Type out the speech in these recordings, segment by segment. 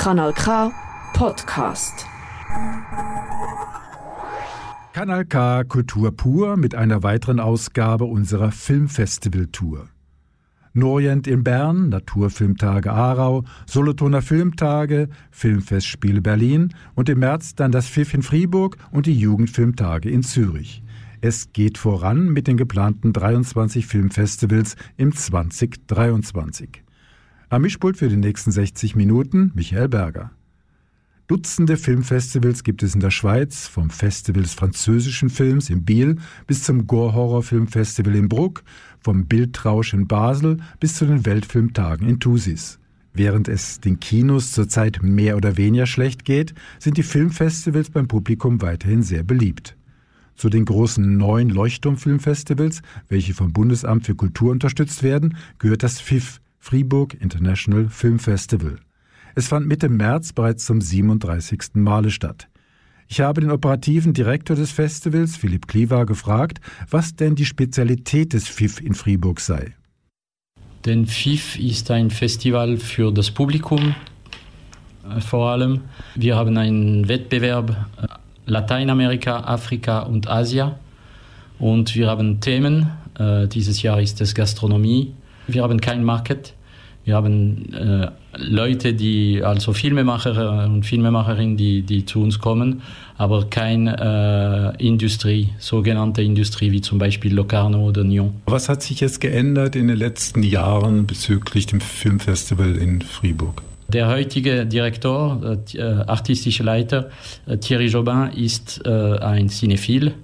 Kanal K Podcast. Kanal K Kultur pur mit einer weiteren Ausgabe unserer Filmfestival-Tour. Norient in Bern, Naturfilmtage Aarau, Solothurner Filmtage, Filmfestspiele Berlin und im März dann das FIF in Fribourg und die Jugendfilmtage in Zürich. Es geht voran mit den geplanten 23 Filmfestivals im 2023. Am Mischpult für die nächsten 60 Minuten Michael Berger. Dutzende Filmfestivals gibt es in der Schweiz, vom Festival des französischen Films in Biel bis zum Gore-Horror-Filmfestival in Bruck, vom Bildrausch in Basel bis zu den Weltfilmtagen in Thusis. Während es den Kinos zurzeit mehr oder weniger schlecht geht, sind die Filmfestivals beim Publikum weiterhin sehr beliebt. Zu den großen neuen Leuchtturmfilmfestivals, welche vom Bundesamt für Kultur unterstützt werden, gehört das FIF, Fribourg International Film Festival. Es fand Mitte März bereits zum 37. Male statt. Ich habe den operativen Direktor des Festivals, Philipp Kliva, gefragt, was denn die Spezialität des FIF in Fribourg sei. Denn FIF ist ein Festival für das Publikum äh, vor allem. Wir haben einen Wettbewerb äh, Lateinamerika, Afrika und Asia und wir haben Themen. Äh, dieses Jahr ist es Gastronomie. Wir haben kein Market. Wir haben äh, Leute, die, also Filmemacher und Filmemacherinnen, die, die zu uns kommen, aber keine äh, Industrie, sogenannte Industrie, wie zum Beispiel Locarno oder Nyon. Was hat sich jetzt geändert in den letzten Jahren bezüglich dem Filmfestival in Fribourg? Der heutige Direktor, äh, äh artistische Leiter, äh, Thierry Jobin, ist äh, ein Cinephil.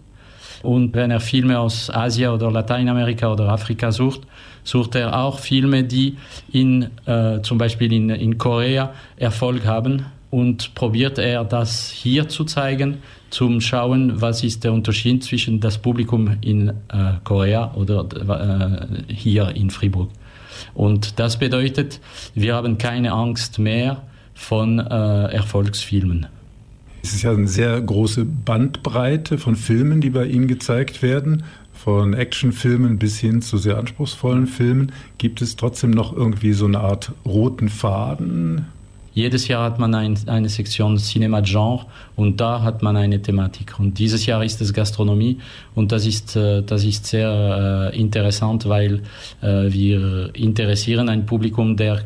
Und wenn er Filme aus Asien oder Lateinamerika oder Afrika sucht, sucht er auch Filme, die in, äh, zum Beispiel in, in Korea Erfolg haben und probiert er das hier zu zeigen, zum Schauen, was ist der Unterschied zwischen das Publikum in äh, Korea oder äh, hier in Fribourg. Und das bedeutet, wir haben keine Angst mehr von äh, Erfolgsfilmen. Es ist ja eine sehr große Bandbreite von Filmen, die bei Ihnen gezeigt werden von Actionfilmen bis hin zu sehr anspruchsvollen Filmen. Gibt es trotzdem noch irgendwie so eine Art roten Faden? Jedes Jahr hat man ein, eine Sektion Cinema Genre und da hat man eine Thematik. Und dieses Jahr ist es Gastronomie und das ist, äh, das ist sehr äh, interessant, weil äh, wir interessieren ein Publikum, der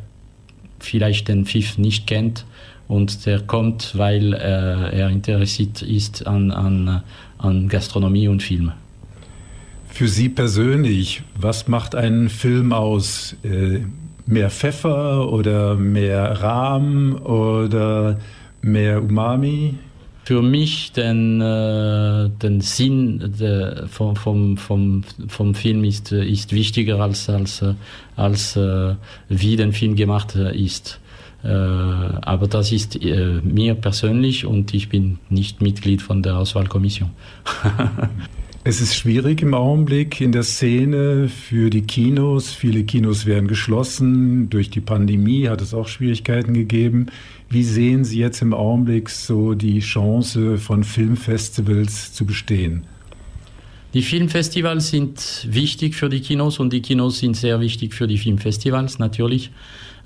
vielleicht den Pfiff nicht kennt und der kommt, weil er interessiert ist an, an, an Gastronomie und Film. Für Sie persönlich, was macht einen Film aus? Äh, mehr Pfeffer oder mehr Rahm oder mehr Umami? Für mich den, äh, den Sinn der, vom, vom, vom, vom Film ist, ist wichtiger als, als, als äh, wie der Film gemacht ist. Äh, aber das ist äh, mir persönlich und ich bin nicht Mitglied von der Auswahlkommission. Es ist schwierig im Augenblick in der Szene für die Kinos. Viele Kinos werden geschlossen. Durch die Pandemie hat es auch Schwierigkeiten gegeben. Wie sehen Sie jetzt im Augenblick so die Chance von Filmfestivals zu bestehen? Die Filmfestivals sind wichtig für die Kinos und die Kinos sind sehr wichtig für die Filmfestivals natürlich.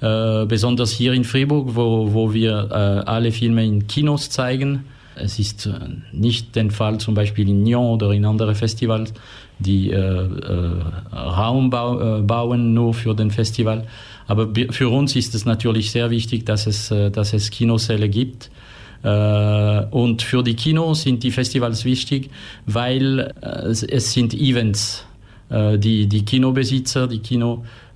Äh, besonders hier in Fribourg, wo, wo wir äh, alle Filme in Kinos zeigen es ist äh, nicht der Fall zum Beispiel in Nyon oder in anderen Festivals, die äh, äh, Raum bau, bauen nur für den Festival. Aber für uns ist es natürlich sehr wichtig, dass es, dass es Kinosäle gibt. Und für die Kinos sind die Festivals wichtig, weil es, sind Events. Die, die Kinobesitzer, die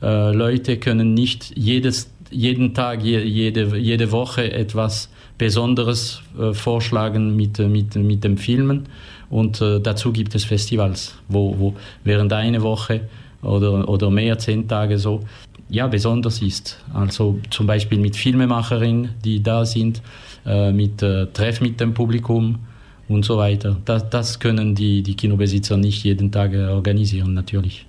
Kinoleute können nicht jedes, jeden Tag, jede, jede Woche etwas Besonderes äh, vorschlagen mit, äh, mit, mit dem Filmen. Und äh, dazu gibt es Festivals, wo, wo während einer Woche oder, oder mehr, zehn Tage so, ja, besonders ist. Also zum Beispiel mit Filmemacherinnen, die da sind, äh, mit äh, Treff mit dem Publikum und so weiter. Das, das können die, die Kinobesitzer nicht jeden Tag äh, organisieren, natürlich.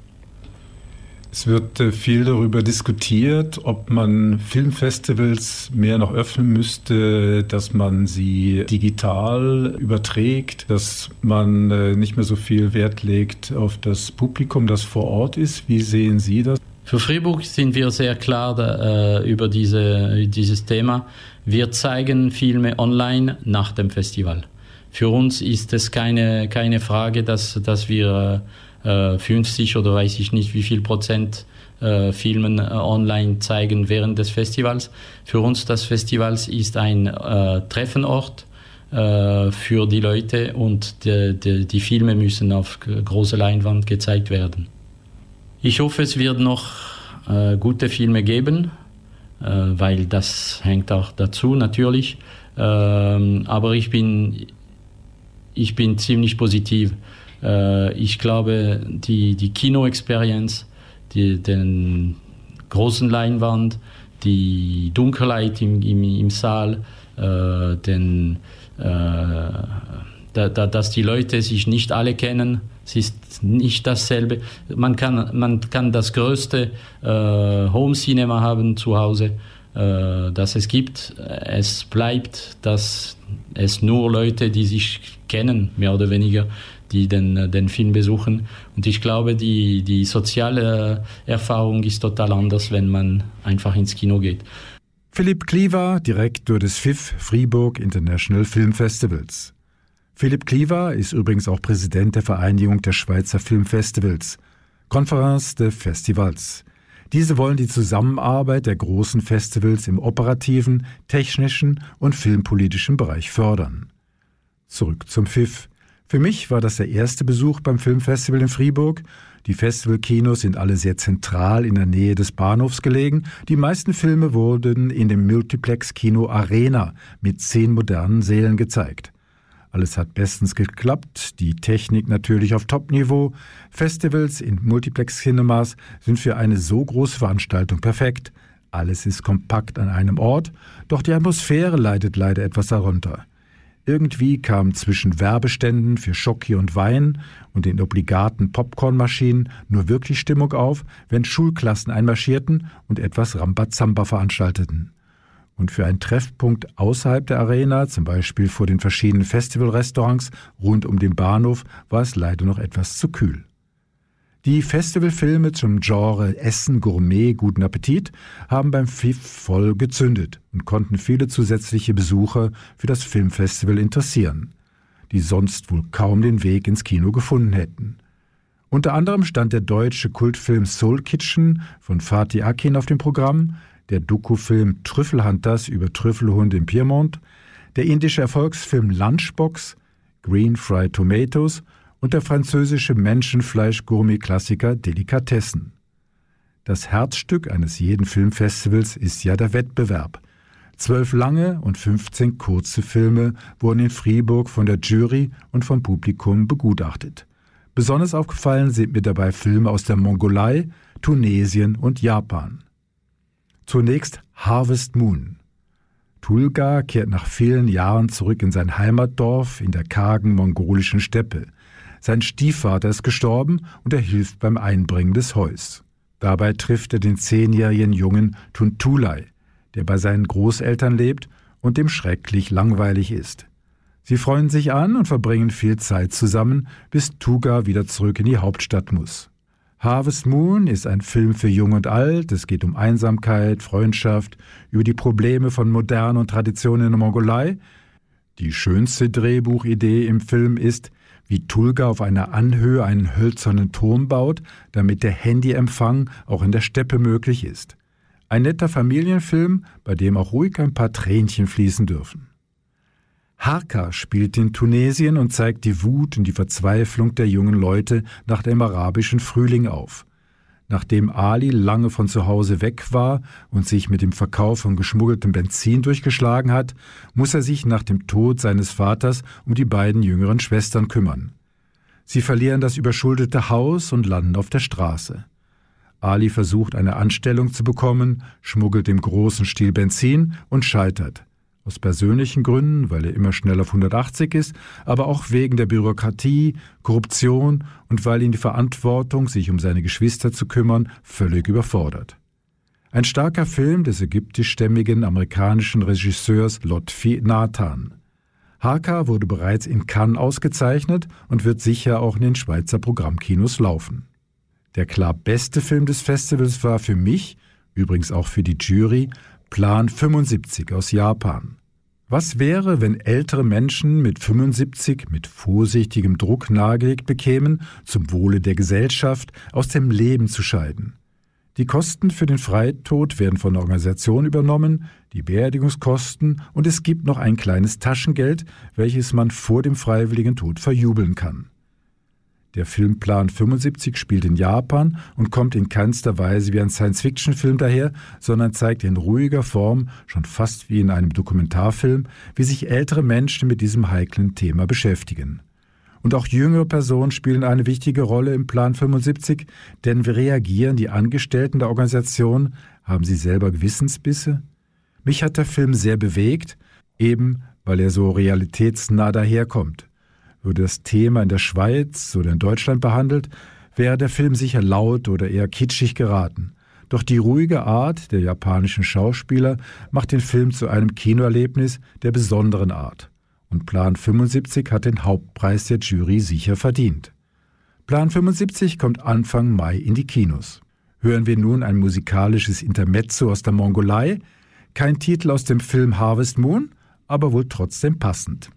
Es wird äh, viel darüber diskutiert, ob man Filmfestivals mehr noch öffnen müsste, dass man sie digital überträgt, dass man äh, nicht mehr so viel Wert legt auf das Publikum, das vor Ort ist. Wie sehen Sie das? Für Fribourg sind wir sehr klar da, äh, über diese, dieses Thema. Wir zeigen Filme online nach dem Festival. Für uns ist es keine, keine Frage, dass, dass wir äh, 50 oder weiß ich nicht wie viel Prozent äh, Filmen äh, online zeigen während des Festivals. Für uns das Festival ist ein äh, Treffenort äh, für die Leute und die, die, die Filme müssen auf große Leinwand gezeigt werden. Ich hoffe, es wird noch äh, gute Filme geben, äh, weil das hängt auch dazu natürlich. Ähm, aber ich bin, ich bin ziemlich positiv. Äh, ich glaube, die, die Kino-Experience, die, den großen Leinwand, die Dunkelheit im, im, im Saal, äh, den, äh, da, da, dass die Leute sich nicht alle kennen, es ist nicht dasselbe. Man kann, man kann das größte äh, Home Cinema haben zu Hause, äh, das es gibt. Es bleibt, dass es nur Leute, die sich kennen, mehr oder weniger, die den, den Film besuchen. Und ich glaube, die, die soziale Erfahrung ist total anders, wenn man einfach ins Kino geht. Philipp Kliever, Direktor des FIF Fribourg International Film Festivals. Philipp Kliever ist übrigens auch Präsident der Vereinigung der Schweizer Filmfestivals, Conference de Festivals. Diese wollen die Zusammenarbeit der großen Festivals im operativen, technischen und filmpolitischen Bereich fördern. Zurück zum FIF. Für mich war das der erste Besuch beim Filmfestival in Fribourg. Die Festivalkinos sind alle sehr zentral in der Nähe des Bahnhofs gelegen. Die meisten Filme wurden in dem Multiplex-Kino Arena mit zehn modernen Sälen gezeigt. Alles hat bestens geklappt, die Technik natürlich auf Top-Niveau. Festivals in Multiplex-Cinemas sind für eine so große Veranstaltung perfekt. Alles ist kompakt an einem Ort, doch die Atmosphäre leidet leider etwas darunter. Irgendwie kam zwischen Werbeständen für Schoki und Wein und den obligaten Popcornmaschinen nur wirklich Stimmung auf, wenn Schulklassen einmarschierten und etwas Rambazamba veranstalteten. Und für einen Treffpunkt außerhalb der Arena, zum Beispiel vor den verschiedenen Festivalrestaurants rund um den Bahnhof, war es leider noch etwas zu kühl. Die Festivalfilme zum Genre Essen, Gourmet, guten Appetit haben beim FIF voll gezündet und konnten viele zusätzliche Besucher für das Filmfestival interessieren, die sonst wohl kaum den Weg ins Kino gefunden hätten. Unter anderem stand der deutsche Kultfilm Soul Kitchen von Fatih Akin auf dem Programm, der Doku-Film Trüffelhunters über Trüffelhunde im Piemont, der indische Erfolgsfilm Lunchbox, Green Fried Tomatoes und der französische Menschenfleisch-Gourmet-Klassiker Delikatessen. Das Herzstück eines jeden Filmfestivals ist ja der Wettbewerb. Zwölf lange und 15 kurze Filme wurden in Fribourg von der Jury und vom Publikum begutachtet. Besonders aufgefallen sind mir dabei Filme aus der Mongolei, Tunesien und Japan. Zunächst Harvest Moon. Tulga kehrt nach vielen Jahren zurück in sein Heimatdorf in der kargen mongolischen Steppe. Sein Stiefvater ist gestorben und er hilft beim Einbringen des Heus. Dabei trifft er den zehnjährigen Jungen Tuntulai, der bei seinen Großeltern lebt und dem schrecklich langweilig ist. Sie freuen sich an und verbringen viel Zeit zusammen, bis Tuga wieder zurück in die Hauptstadt muss. Harvest Moon ist ein Film für Jung und Alt. Es geht um Einsamkeit, Freundschaft, über die Probleme von Moderne und Tradition in der Mongolei. Die schönste Drehbuchidee im Film ist, wie Tulga auf einer Anhöhe einen hölzernen Turm baut, damit der Handyempfang auch in der Steppe möglich ist. Ein netter Familienfilm, bei dem auch ruhig ein paar Tränchen fließen dürfen. Harka spielt in Tunesien und zeigt die Wut und die Verzweiflung der jungen Leute nach dem arabischen Frühling auf. Nachdem Ali lange von zu Hause weg war und sich mit dem Verkauf von geschmuggeltem Benzin durchgeschlagen hat, muss er sich nach dem Tod seines Vaters um die beiden jüngeren Schwestern kümmern. Sie verlieren das überschuldete Haus und landen auf der Straße. Ali versucht eine Anstellung zu bekommen, schmuggelt im großen Stil Benzin und scheitert. Aus persönlichen Gründen, weil er immer schnell auf 180 ist, aber auch wegen der Bürokratie, Korruption und weil ihn die Verantwortung, sich um seine Geschwister zu kümmern, völlig überfordert. Ein starker Film des ägyptischstämmigen amerikanischen Regisseurs Lotfi Nathan. Haka wurde bereits in Cannes ausgezeichnet und wird sicher auch in den Schweizer Programmkinos laufen. Der klar beste Film des Festivals war für mich, übrigens auch für die Jury, Plan 75 aus Japan. Was wäre, wenn ältere Menschen mit 75 mit vorsichtigem Druck nahegelegt bekämen, zum Wohle der Gesellschaft aus dem Leben zu scheiden? Die Kosten für den Freitod werden von der Organisation übernommen, die Beerdigungskosten und es gibt noch ein kleines Taschengeld, welches man vor dem freiwilligen Tod verjubeln kann. Der Film Plan 75 spielt in Japan und kommt in keinster Weise wie ein Science-Fiction-Film daher, sondern zeigt in ruhiger Form, schon fast wie in einem Dokumentarfilm, wie sich ältere Menschen mit diesem heiklen Thema beschäftigen. Und auch jüngere Personen spielen eine wichtige Rolle im Plan 75, denn wie reagieren die Angestellten der Organisation? Haben sie selber Gewissensbisse? Mich hat der Film sehr bewegt, eben weil er so realitätsnah daherkommt. Würde das Thema in der Schweiz oder in Deutschland behandelt, wäre der Film sicher laut oder eher kitschig geraten. Doch die ruhige Art der japanischen Schauspieler macht den Film zu einem Kinoerlebnis der besonderen Art. Und Plan 75 hat den Hauptpreis der Jury sicher verdient. Plan 75 kommt Anfang Mai in die Kinos. Hören wir nun ein musikalisches Intermezzo aus der Mongolei, kein Titel aus dem Film Harvest Moon, aber wohl trotzdem passend.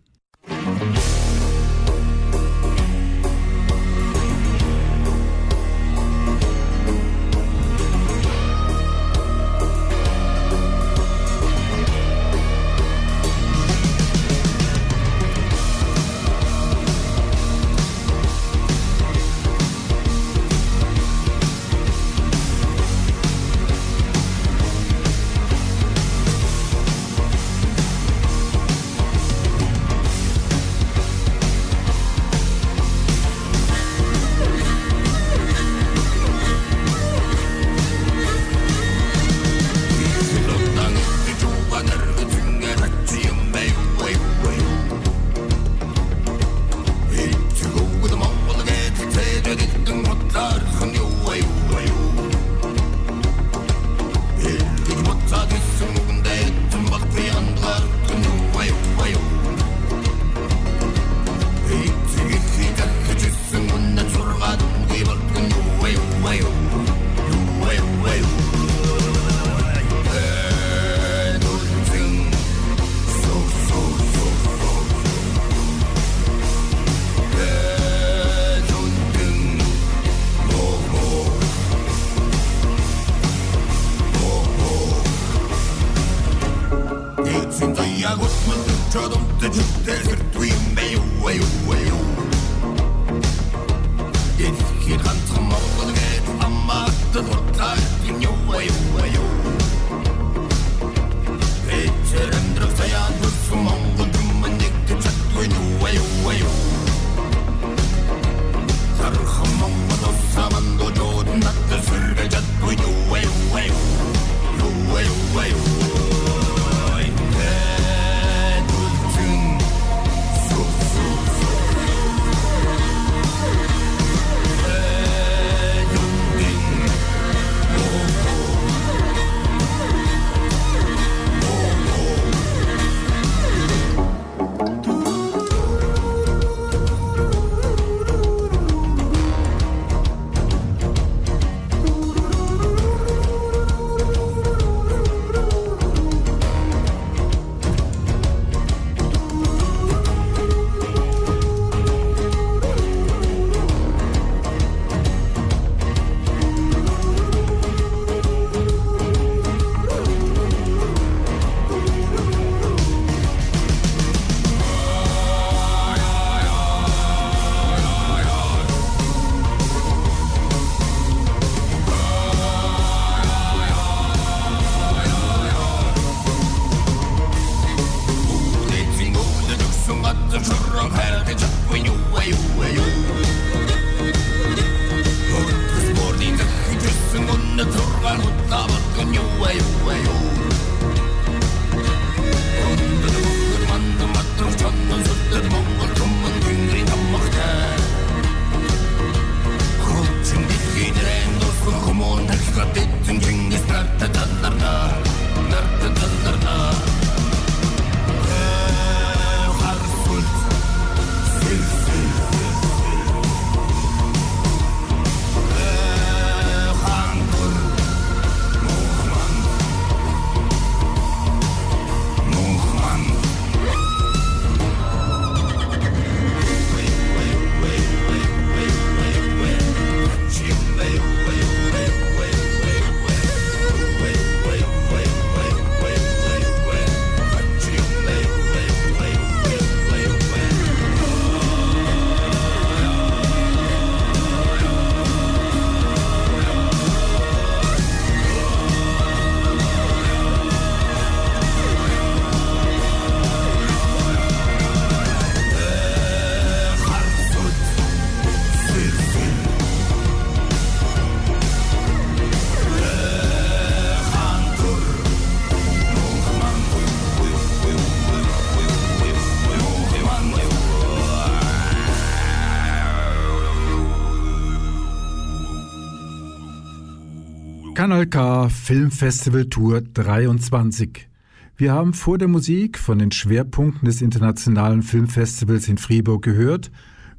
Kanal K Filmfestival Tour 23. Wir haben vor der Musik von den Schwerpunkten des Internationalen Filmfestivals in Fribourg gehört,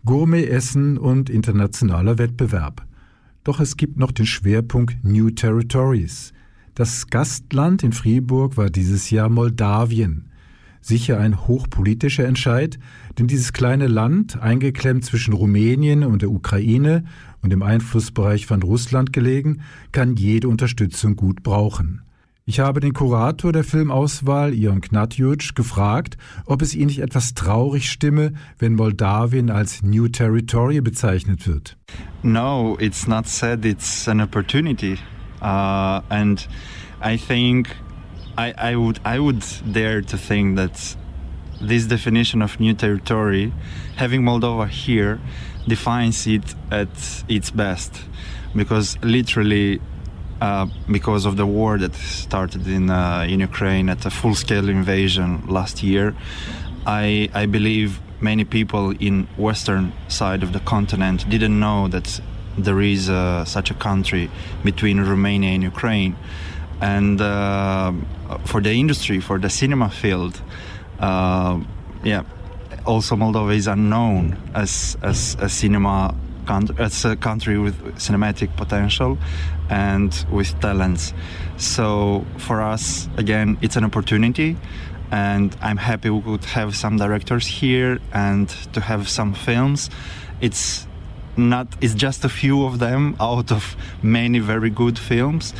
Gourmet-Essen und internationaler Wettbewerb. Doch es gibt noch den Schwerpunkt New Territories. Das Gastland in Fribourg war dieses Jahr Moldawien. Sicher ein hochpolitischer Entscheid, denn dieses kleine Land, eingeklemmt zwischen Rumänien und der Ukraine und im Einflussbereich von Russland gelegen, kann jede Unterstützung gut brauchen. Ich habe den Kurator der Filmauswahl, Ion Knatjuc, gefragt, ob es ihn nicht etwas traurig stimme, wenn Moldawien als New Territory bezeichnet wird. No, it's not said, it's an opportunity. Uh, and I think I, I, would, I would dare to think that this definition of new territory, having Moldova here, defines it at its best. Because literally uh, because of the war that started in uh, in Ukraine at a full-scale invasion last year. I I believe many people in western side of the continent didn't know that there is uh, such a country between Romania and Ukraine, and uh, for the industry, for the cinema field, uh, yeah. Also, Moldova is unknown as as a cinema it's a country with cinematic potential and with talents. So for us, again, it's an opportunity, and I'm happy we could have some directors here and to have some films. It's not it's just a few of them out of many very good films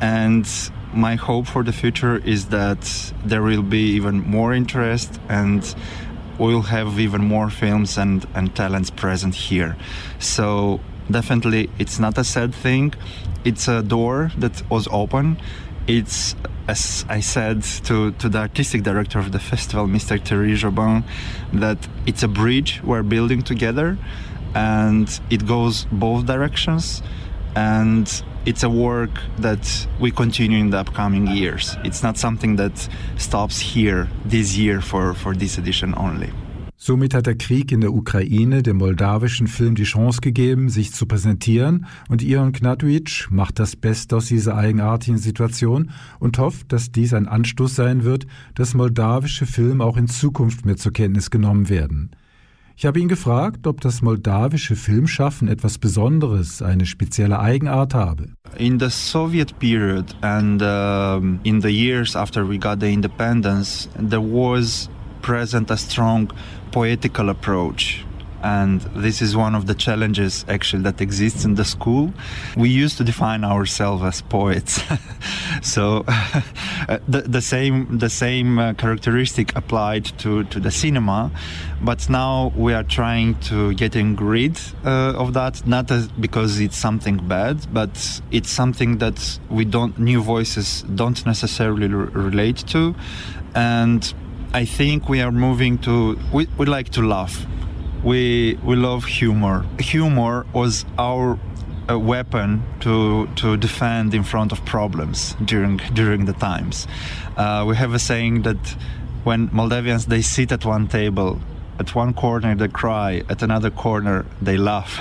and my hope for the future is that there will be even more interest and we'll have even more films and, and talents present here. So definitely it's not a sad thing. It's a door that was open. It's as I said to, to the artistic director of the festival, Mr. Thierry Jobin, that it's a bridge we're building together and it goes both directions and it's a work that we continue in the upcoming years. It's not something that stops here this year for, for this edition only. Somit hat der Krieg in der Ukraine dem moldawischen Film die Chance gegeben, sich zu präsentieren und Ion Knatwitsch macht das Beste aus dieser eigenartigen Situation und hofft, dass dies ein Anstoß sein wird, dass moldawische Filme auch in Zukunft mehr zur Kenntnis genommen werden. Ich habe ihn gefragt, ob das moldawische Filmschaffen etwas Besonderes, eine spezielle Eigenart habe. In the Soviet period and uh, in the years after we got the independence, there was present a strong poetical approach and this is one of the challenges actually that exists in the school. We used to define ourselves as poets. So uh, the, the, same the same uh, characteristic applied to, to the cinema. But now we are trying to getting rid uh, of that not as, because it's something bad but it's something that we don't new voices don't necessarily relate to. And I think we are moving to we, we like to laugh we we love humor. Humor was our uh, weapon to to defend in front of problems during during the times. Uh, we have a saying that when Moldavians they sit at one table, at one corner they cry, at another corner they laugh.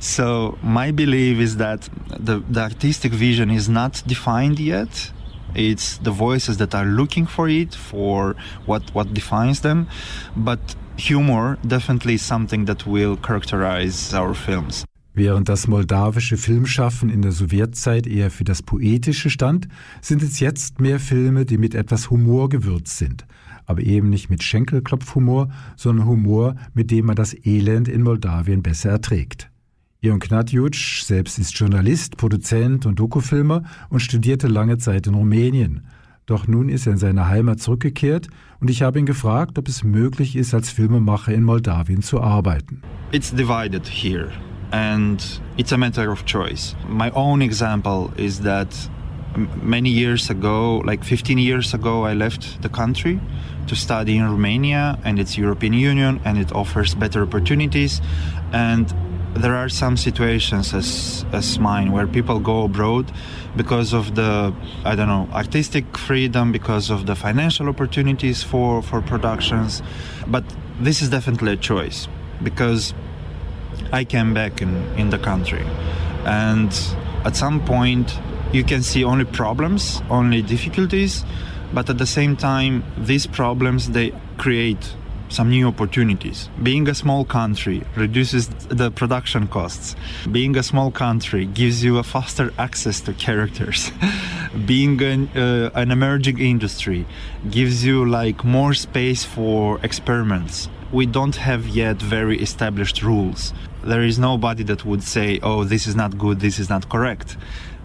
so my belief is that the, the artistic vision is not defined yet. It's the voices that are looking for it, for what what defines them, but humor definitely something that will characterize our films. Während das moldawische Filmschaffen in der Sowjetzeit eher für das Poetische stand, sind es jetzt mehr Filme, die mit etwas Humor gewürzt sind. Aber eben nicht mit Schenkelklopfhumor, sondern Humor, mit dem man das Elend in Moldawien besser erträgt. Ion Knatjuc selbst ist Journalist, Produzent und Dokufilmer und studierte lange Zeit in Rumänien. Doch nun ist er in seine Heimat zurückgekehrt und ich habe ihn gefragt, ob es möglich ist, als Filmemacher in Moldawien zu arbeiten. It's divided here and it's a matter of choice. My own example is that many years ago, like 15 years ago, I left the country to study in Romania and it's European Union and it offers better opportunities and there are some situations as as mine where people go abroad because of the I don't know artistic freedom, because of the financial opportunities for for productions. But this is definitely a choice because I came back in in the country, and at some point you can see only problems, only difficulties, but at the same time, these problems they create some new opportunities. Being a small country reduces the production costs. Being a small country gives you a faster access to characters. Being an, uh, an emerging industry gives you like more space for experiments. We don't have yet very established rules. There is nobody that would say, "Oh, this is not good, this is not correct."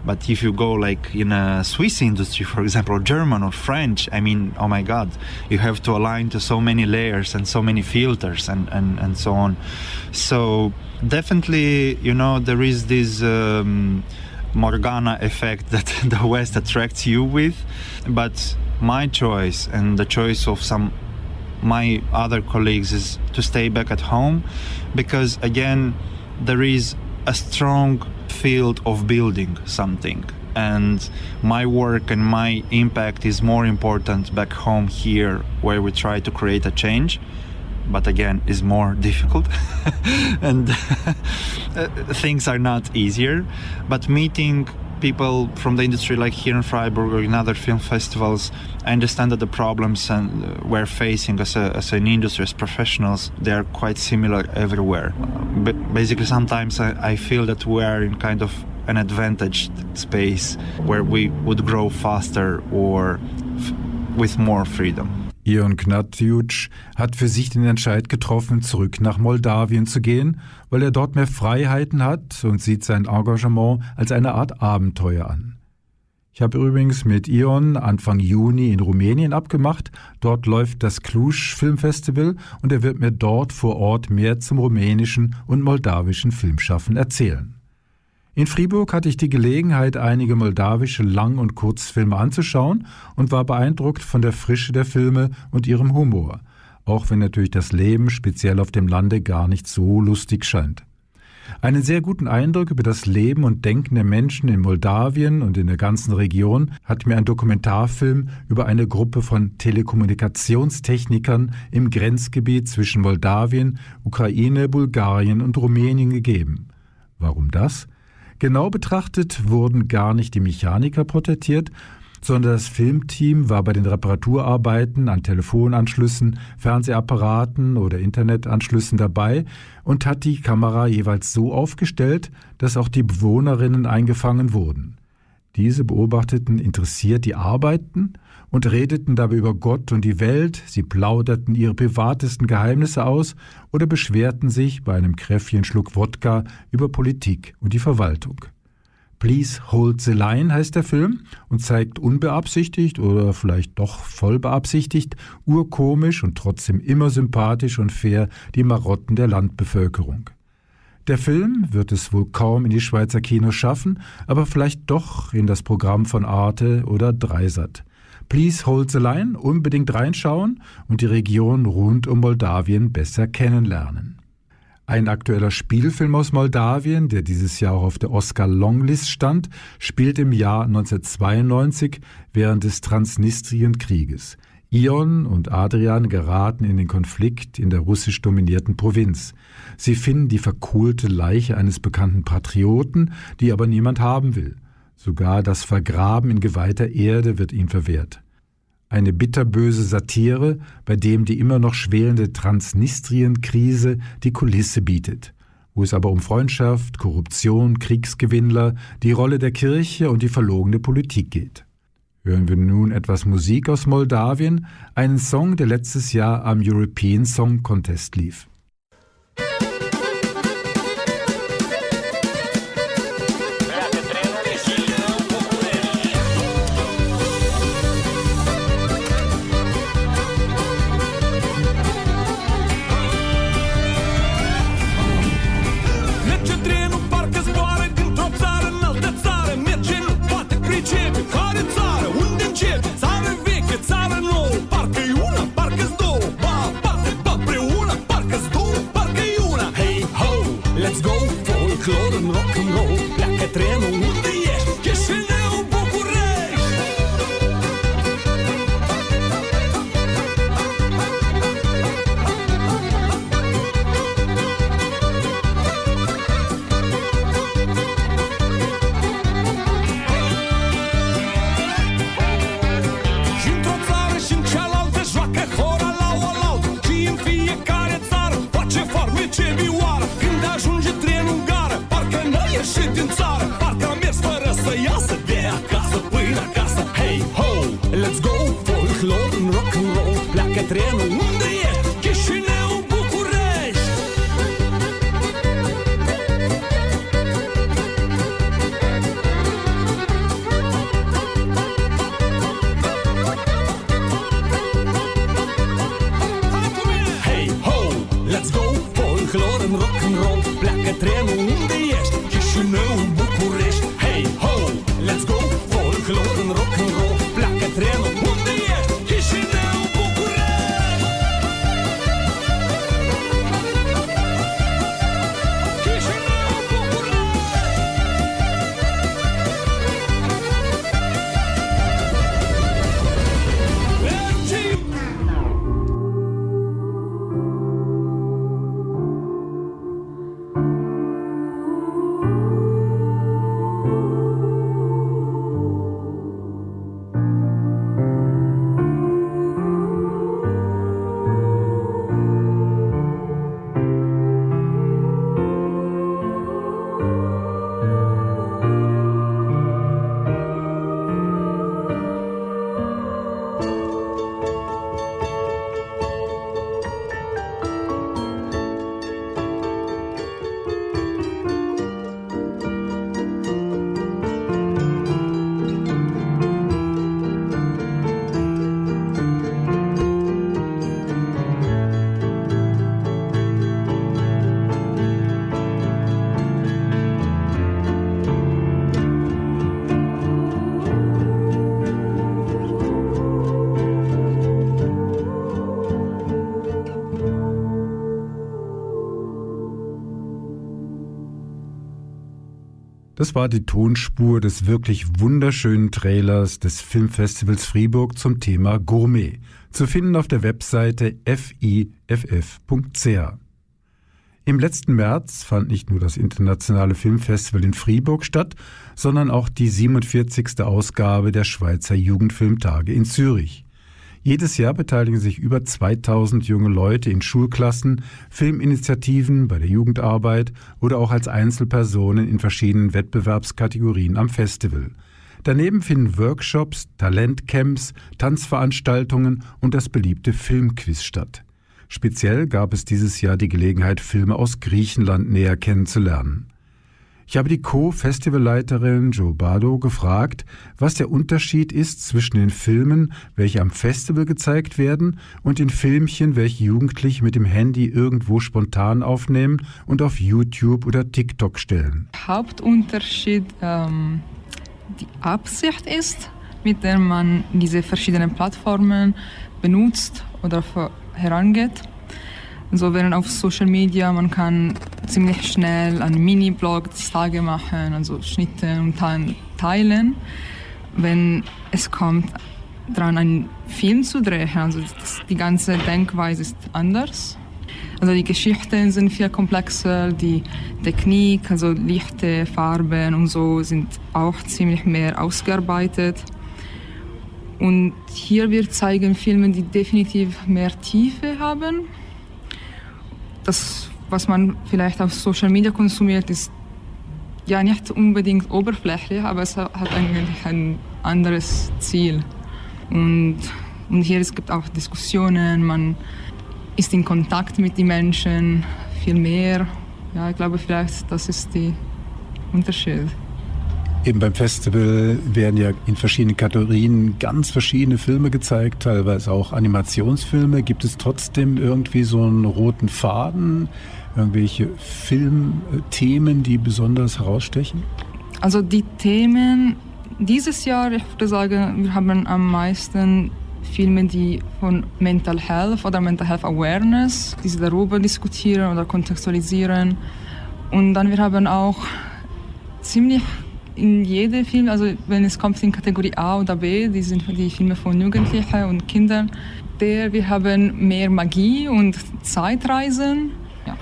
But if you go like in a Swiss industry, for example, or German or French, I mean, oh my God, you have to align to so many layers and so many filters and, and, and so on. So definitely, you know, there is this um, Morgana effect that the West attracts you with. But my choice and the choice of some my other colleagues is to stay back at home because again there is a strong field of building something. And my work and my impact is more important back home here where we try to create a change but again is more difficult. And uh, things are not easier. But meeting people from the industry like here in Freiburg or in other film festivals I understand that the problems and uh, we're facing as, a, as an industry as professionals they are quite similar everywhere but basically sometimes I, I feel that we are in kind of an advantaged space where we would grow faster or with more freedom Ion Gnatjuc hat für sich den Entscheid getroffen, zurück nach Moldawien zu gehen, weil er dort mehr Freiheiten hat und sieht sein Engagement als eine Art Abenteuer an. Ich habe übrigens mit Ion Anfang Juni in Rumänien abgemacht. Dort läuft das Cluj Filmfestival und er wird mir dort vor Ort mehr zum rumänischen und moldawischen Filmschaffen erzählen. In Fribourg hatte ich die Gelegenheit, einige moldawische Lang- und Kurzfilme anzuschauen und war beeindruckt von der Frische der Filme und ihrem Humor, auch wenn natürlich das Leben speziell auf dem Lande gar nicht so lustig scheint. Einen sehr guten Eindruck über das Leben und Denken der Menschen in Moldawien und in der ganzen Region hat mir ein Dokumentarfilm über eine Gruppe von Telekommunikationstechnikern im Grenzgebiet zwischen Moldawien, Ukraine, Bulgarien und Rumänien gegeben. Warum das? Genau betrachtet wurden gar nicht die Mechaniker porträtiert, sondern das Filmteam war bei den Reparaturarbeiten an Telefonanschlüssen, Fernsehapparaten oder Internetanschlüssen dabei und hat die Kamera jeweils so aufgestellt, dass auch die Bewohnerinnen eingefangen wurden. Diese beobachteten interessiert die Arbeiten und redeten dabei über Gott und die Welt, sie plauderten ihre privatesten Geheimnisse aus oder beschwerten sich bei einem kräftigen Schluck Wodka über Politik und die Verwaltung. Please Hold the Line heißt der Film und zeigt unbeabsichtigt oder vielleicht doch voll beabsichtigt, urkomisch und trotzdem immer sympathisch und fair die Marotten der Landbevölkerung. Der Film wird es wohl kaum in die Schweizer Kinos schaffen, aber vielleicht doch in das Programm von Arte oder Dreisat. Please Hold the Line, unbedingt reinschauen und die Region rund um Moldawien besser kennenlernen. Ein aktueller Spielfilm aus Moldawien, der dieses Jahr auch auf der Oscar-Longlist stand, spielt im Jahr 1992 während des Transnistrienkrieges. Ion und Adrian geraten in den Konflikt in der russisch dominierten Provinz. Sie finden die verkohlte Leiche eines bekannten Patrioten, die aber niemand haben will. Sogar das Vergraben in geweihter Erde wird ihnen verwehrt. Eine bitterböse Satire, bei dem die immer noch schwelende Transnistrien-Krise die Kulisse bietet, wo es aber um Freundschaft, Korruption, Kriegsgewinnler, die Rolle der Kirche und die verlogene Politik geht. Hören wir nun etwas Musik aus Moldawien, einen Song, der letztes Jahr am European Song Contest lief. treino Das war die Tonspur des wirklich wunderschönen Trailers des Filmfestivals Fribourg zum Thema Gourmet, zu finden auf der Webseite fiff.ch. Im letzten März fand nicht nur das Internationale Filmfestival in Fribourg statt, sondern auch die 47. Ausgabe der Schweizer Jugendfilmtage in Zürich. Jedes Jahr beteiligen sich über 2000 junge Leute in Schulklassen, Filminitiativen, bei der Jugendarbeit oder auch als Einzelpersonen in verschiedenen Wettbewerbskategorien am Festival. Daneben finden Workshops, Talentcamps, Tanzveranstaltungen und das beliebte Filmquiz statt. Speziell gab es dieses Jahr die Gelegenheit, Filme aus Griechenland näher kennenzulernen. Ich habe die Co-Festivalleiterin Joe Bardo gefragt, was der Unterschied ist zwischen den Filmen, welche am Festival gezeigt werden, und den Filmchen, welche Jugendliche mit dem Handy irgendwo spontan aufnehmen und auf YouTube oder TikTok stellen. Hauptunterschied ähm, die Absicht ist, mit der man diese verschiedenen Plattformen benutzt oder herangeht. So während auf Social Media man kann ziemlich schnell einen Mini-Blog des Tages machen, also Schnitte und teilen. Wenn es kommt daran, einen Film zu drehen, also das, die ganze Denkweise ist anders. Also die Geschichten sind viel komplexer, die Technik, also Lichte, Farben und so sind auch ziemlich mehr ausgearbeitet. Und hier wir zeigen Filme, die definitiv mehr Tiefe haben das, was man vielleicht auf Social Media konsumiert, ist ja nicht unbedingt oberflächlich, aber es hat eigentlich ein anderes Ziel. Und, und hier es gibt auch Diskussionen, man ist in Kontakt mit den Menschen viel mehr. Ja, ich glaube, vielleicht das ist der Unterschied. Eben beim Festival werden ja in verschiedenen Kategorien ganz verschiedene Filme gezeigt, teilweise auch Animationsfilme. Gibt es trotzdem irgendwie so einen roten Faden, irgendwelche Filmthemen, die besonders herausstechen? Also die Themen dieses Jahr, ich würde sagen, wir haben am meisten Filme, die von Mental Health oder Mental Health Awareness, die sie darüber diskutieren oder kontextualisieren. Und dann wir haben auch ziemlich in jedem Film, also wenn es kommt in Kategorie A oder B, die sind die Filme von Jugendlichen und Kindern, der wir haben mehr Magie und Zeitreisen. Ja.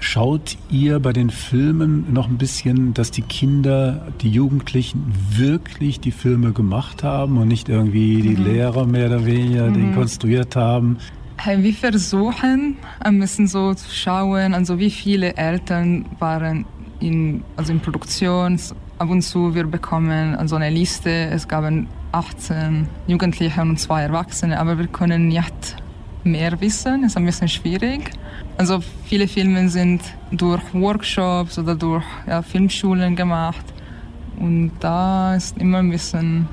Schaut ihr bei den Filmen noch ein bisschen, dass die Kinder, die Jugendlichen wirklich die Filme gemacht haben und nicht irgendwie die mhm. Lehrer mehr oder weniger mhm. den konstruiert haben? Wir versuchen ein bisschen so zu schauen, also wie viele Eltern waren in, also in Produktion, ab und zu wir bekommen also eine Liste. Es gab 18 Jugendliche und zwei Erwachsene, aber wir können nicht mehr wissen. Es ist ein bisschen schwierig. Also viele Filme sind durch Workshops oder durch ja, Filmschulen gemacht und da ist immer ein bisschen,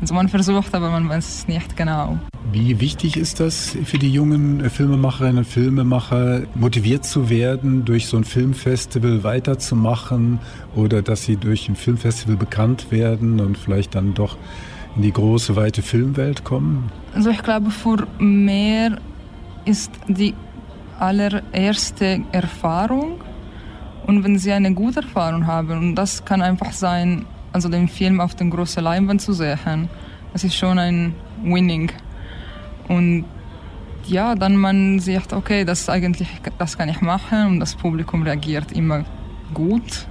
also man versucht, aber man weiß es nicht genau. Wie wichtig ist das für die jungen Filmemacherinnen und Filmemacher, motiviert zu werden, durch so ein Filmfestival weiterzumachen oder dass sie durch ein Filmfestival bekannt werden und vielleicht dann doch in die große, weite Filmwelt kommen? Also ich glaube, für mehr ist die allererste Erfahrung und wenn sie eine gute Erfahrung haben und das kann einfach sein, also den Film auf der großen Leinwand zu sehen, das ist schon ein Winning. Und ja, dann man sagt, okay, das eigentlich, das kann ich machen und das Publikum reagiert immer gut.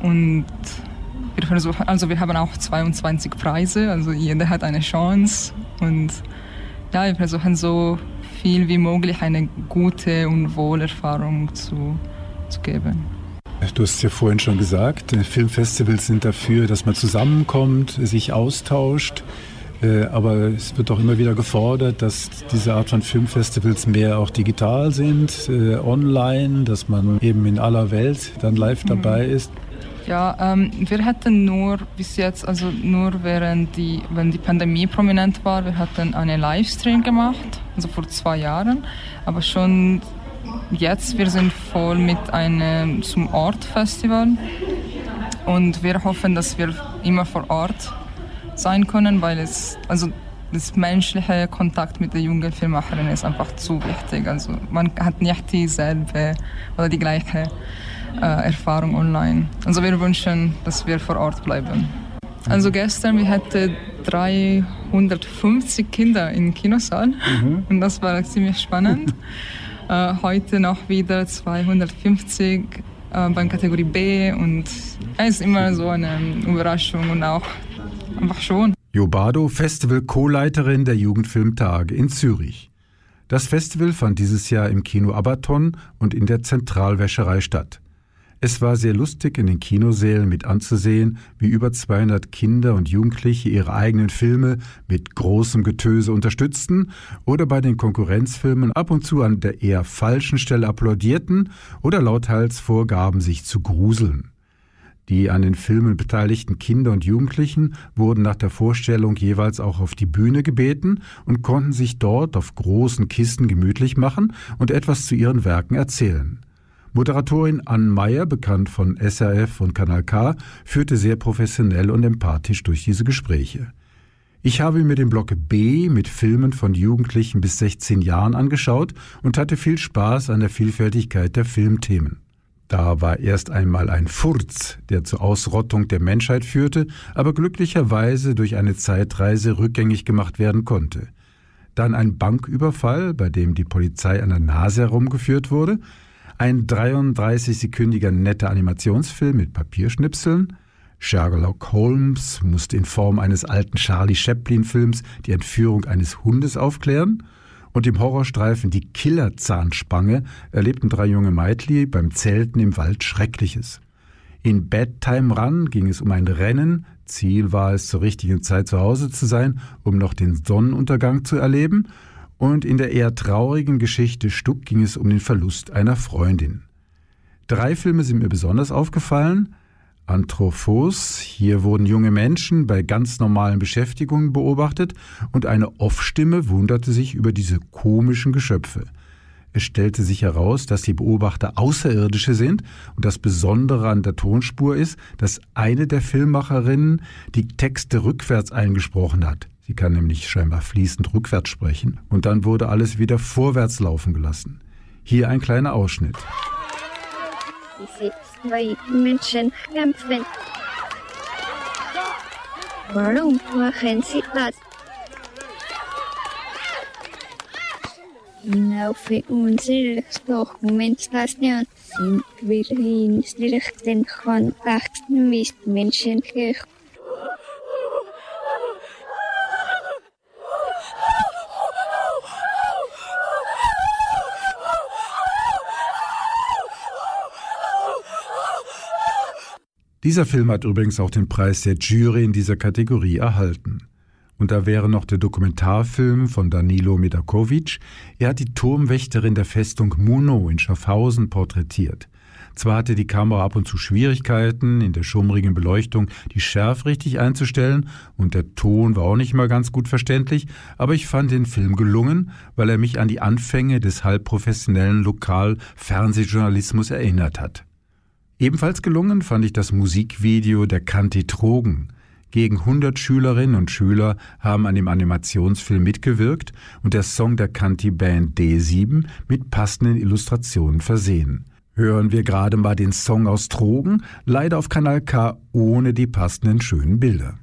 Und wir versuchen, also wir haben auch 22 Preise, also jeder hat eine Chance und ja, wir versuchen so viel wie möglich eine gute und Wohlerfahrung zu, zu geben. Du hast es ja vorhin schon gesagt, Filmfestivals sind dafür, dass man zusammenkommt, sich austauscht. Äh, aber es wird auch immer wieder gefordert, dass diese Art von Filmfestivals mehr auch digital sind, äh, online, dass man eben in aller Welt dann live mhm. dabei ist. Ja, ähm, wir hatten nur bis jetzt, also nur während die, wenn die Pandemie prominent war, wir hatten einen Livestream gemacht, also vor zwei Jahren, aber schon jetzt, wir sind voll mit einem zum Ort Festival und wir hoffen, dass wir immer vor Ort sein können, weil es, also das menschliche Kontakt mit der jungen Filmemacherin ist einfach zu wichtig. Also man hat nicht dieselbe oder die gleiche äh, Erfahrung online. Also wir wünschen, dass wir vor Ort bleiben. Also gestern, wir hatten 350 Kinder im Kinosaal mhm. und das war ziemlich spannend. äh, heute noch wieder 250 äh, bei Kategorie B und es ist immer so eine Überraschung und auch einfach schon. Jobado, Festival-Co-Leiterin der Jugendfilmtage in Zürich. Das Festival fand dieses Jahr im Kino Abaton und in der Zentralwäscherei statt. Es war sehr lustig in den Kinosälen mit anzusehen, wie über 200 Kinder und Jugendliche ihre eigenen Filme mit großem Getöse unterstützten oder bei den Konkurrenzfilmen ab und zu an der eher falschen Stelle applaudierten oder lauthals vorgaben, sich zu gruseln. Die an den Filmen beteiligten Kinder und Jugendlichen wurden nach der Vorstellung jeweils auch auf die Bühne gebeten und konnten sich dort auf großen Kisten gemütlich machen und etwas zu ihren Werken erzählen. Moderatorin Ann Meyer, bekannt von SRF und Kanal K, führte sehr professionell und empathisch durch diese Gespräche. Ich habe mir den Block B mit Filmen von Jugendlichen bis 16 Jahren angeschaut und hatte viel Spaß an der Vielfältigkeit der Filmthemen. Da war erst einmal ein Furz, der zur Ausrottung der Menschheit führte, aber glücklicherweise durch eine Zeitreise rückgängig gemacht werden konnte. Dann ein Banküberfall, bei dem die Polizei an der Nase herumgeführt wurde, ein 33-sekündiger netter Animationsfilm mit Papierschnipseln. Sherlock Holmes musste in Form eines alten Charlie Chaplin-Films die Entführung eines Hundes aufklären. Und im Horrorstreifen Die Killerzahnspange erlebten drei junge Meitli beim Zelten im Wald Schreckliches. In Bedtime Run ging es um ein Rennen. Ziel war es, zur richtigen Zeit zu Hause zu sein, um noch den Sonnenuntergang zu erleben. Und in der eher traurigen Geschichte Stuck ging es um den Verlust einer Freundin. Drei Filme sind mir besonders aufgefallen. Anthrophos, hier wurden junge Menschen bei ganz normalen Beschäftigungen beobachtet und eine Off-Stimme wunderte sich über diese komischen Geschöpfe. Es stellte sich heraus, dass die Beobachter Außerirdische sind und das Besondere an der Tonspur ist, dass eine der Filmmacherinnen die Texte rückwärts eingesprochen hat. Sie kann nämlich scheinbar fließend rückwärts sprechen. Und dann wurde alles wieder vorwärts laufen gelassen. Hier ein kleiner Ausschnitt. Diese zwei Menschen kämpfen. Warum machen sie das? Laufe unseres Dokumentation sind wir in direkten Kontakt mit Menschen gekommen. Dieser Film hat übrigens auch den Preis der Jury in dieser Kategorie erhalten. Und da wäre noch der Dokumentarfilm von Danilo Medakovic. Er hat die Turmwächterin der Festung Muno in Schaffhausen porträtiert. Zwar hatte die Kamera ab und zu Schwierigkeiten, in der schummrigen Beleuchtung die Schärfe richtig einzustellen und der Ton war auch nicht mal ganz gut verständlich, aber ich fand den Film gelungen, weil er mich an die Anfänge des halbprofessionellen Lokal-Fernsehjournalismus erinnert hat. Ebenfalls gelungen fand ich das Musikvideo der Kanti Trogen. Gegen 100 Schülerinnen und Schüler haben an dem Animationsfilm mitgewirkt und der Song der Kanti Band D7 mit passenden Illustrationen versehen. Hören wir gerade mal den Song aus Trogen, leider auf Kanal K ohne die passenden schönen Bilder.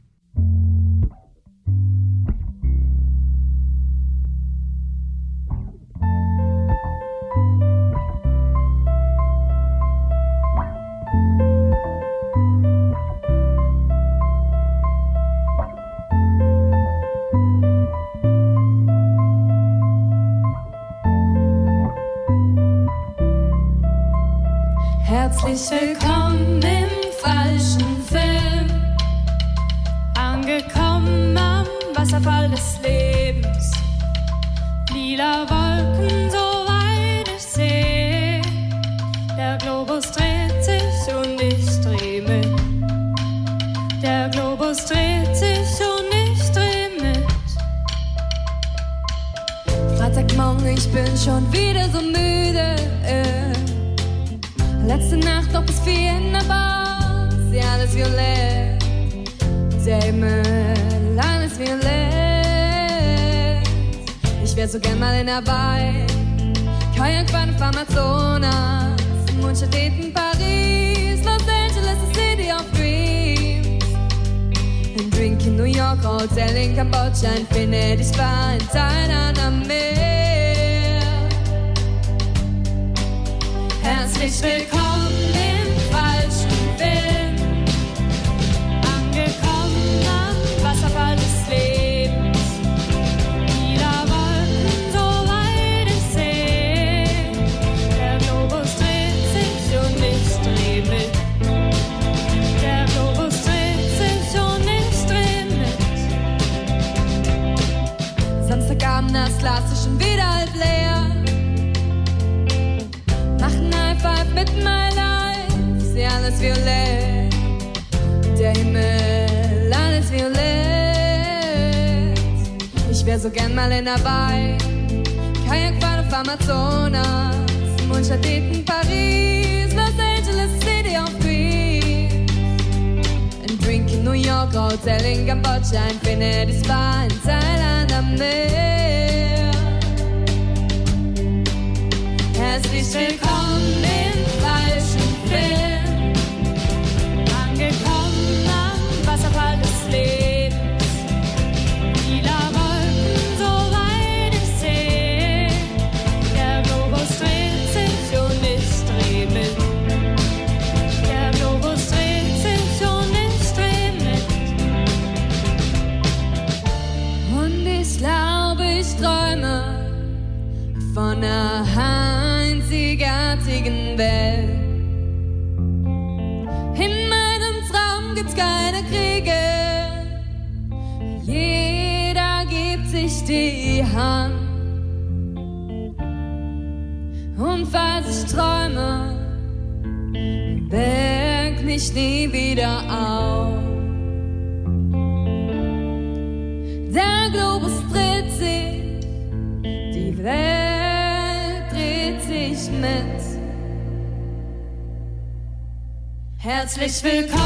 Herzlich willkommen im falschen Film. Angekommen am Wasserfall des Lebens. Lila Wolken, so willkommen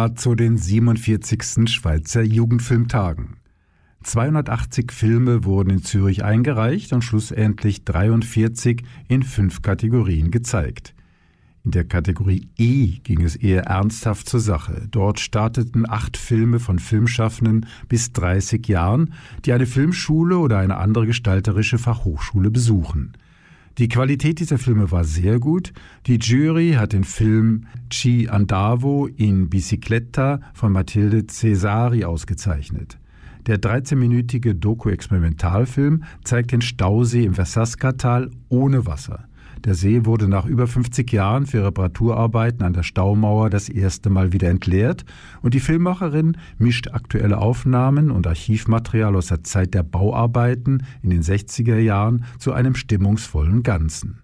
K zu den 47. Schweizer Jugendfilmtagen. 280 Filme wurden in Zürich eingereicht und schlussendlich 43 in fünf Kategorien gezeigt. In der Kategorie E ging es eher ernsthaft zur Sache. Dort starteten acht Filme von Filmschaffenden bis 30 Jahren, die eine Filmschule oder eine andere gestalterische Fachhochschule besuchen. Die Qualität dieser Filme war sehr gut. Die Jury hat den Film Ci Andavo in Bicicletta von Mathilde Cesari ausgezeichnet. Der 13-minütige Doku-Experimentalfilm zeigt den Stausee im Versaska-Tal ohne Wasser. Der See wurde nach über 50 Jahren für Reparaturarbeiten an der Staumauer das erste Mal wieder entleert und die Filmmacherin mischt aktuelle Aufnahmen und Archivmaterial aus der Zeit der Bauarbeiten in den 60er Jahren zu einem stimmungsvollen Ganzen.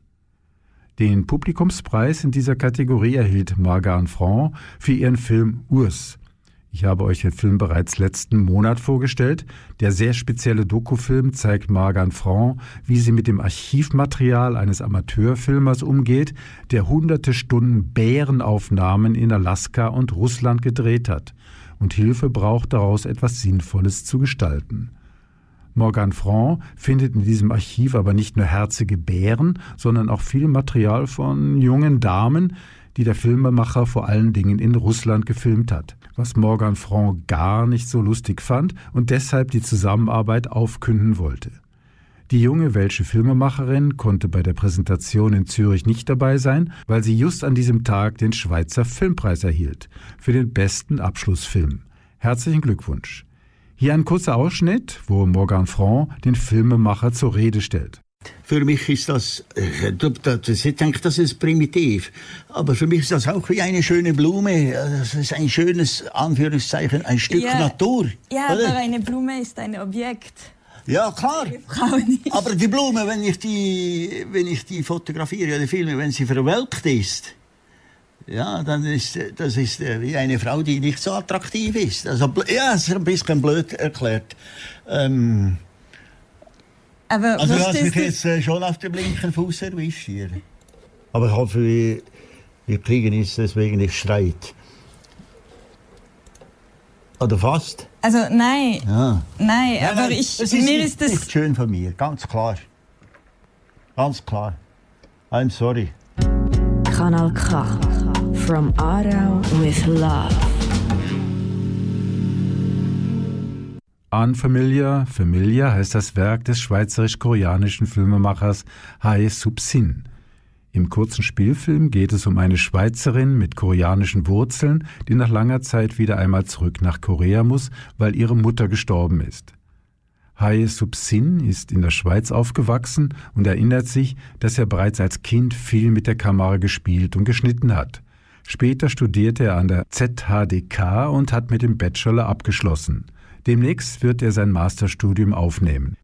Den Publikumspreis in dieser Kategorie erhielt Margan Franc für ihren Film Urs. Ich habe euch den Film bereits letzten Monat vorgestellt. Der sehr spezielle Dokufilm zeigt Margan Franc, wie sie mit dem Archivmaterial eines Amateurfilmers umgeht, der hunderte Stunden Bärenaufnahmen in Alaska und Russland gedreht hat und Hilfe braucht, daraus etwas Sinnvolles zu gestalten. Morgan Franc findet in diesem Archiv aber nicht nur herzige Bären, sondern auch viel Material von jungen Damen, die der Filmemacher vor allen Dingen in Russland gefilmt hat, was Morgan Franc gar nicht so lustig fand und deshalb die Zusammenarbeit aufkünden wollte. Die junge welsche Filmemacherin konnte bei der Präsentation in Zürich nicht dabei sein, weil sie just an diesem Tag den Schweizer Filmpreis erhielt für den besten Abschlussfilm. Herzlichen Glückwunsch! Hier ein kurzer Ausschnitt, wo Morgan Franc den Filmemacher zur Rede stellt. Für mich ist das, äh, ich denke, das ist primitiv, aber für mich ist das auch wie eine schöne Blume. Das ist ein schönes, Anführungszeichen, ein Stück ja, Natur. Ja, oder? aber eine Blume ist ein Objekt. Ja, klar. Aber die Blume, wenn ich die, wenn ich die fotografiere oder filme, wenn sie verwelkt ist, ja, dann ist das ist äh, wie eine Frau, die nicht so attraktiv ist. Also, ja, das ist ein bisschen blöd erklärt. Ähm, aber also du hast mich jetzt äh, schon auf dem linken Fuß erwischt hier. Aber ich hoffe, wir, wir kriegen es deswegen nicht Streit. Oder fast? Also nein. Ja. Nein, nein aber nein, ich, ist mir ist das... nicht schön von mir, ganz klar. Ganz klar. I'm sorry. Kanal K. From Aarau with Love. An Familia, Familia heißt das Werk des schweizerisch-koreanischen Filmemachers Hae Sub-sin. Im kurzen Spielfilm geht es um eine Schweizerin mit koreanischen Wurzeln, die nach langer Zeit wieder einmal zurück nach Korea muss, weil ihre Mutter gestorben ist. Hae Sub-sin ist in der Schweiz aufgewachsen und erinnert sich, dass er bereits als Kind viel mit der Kamera gespielt und geschnitten hat. Später studierte er an der ZHDK und hat mit dem Bachelor abgeschlossen. Demnächst wird er sein Masterstudium aufnehmen.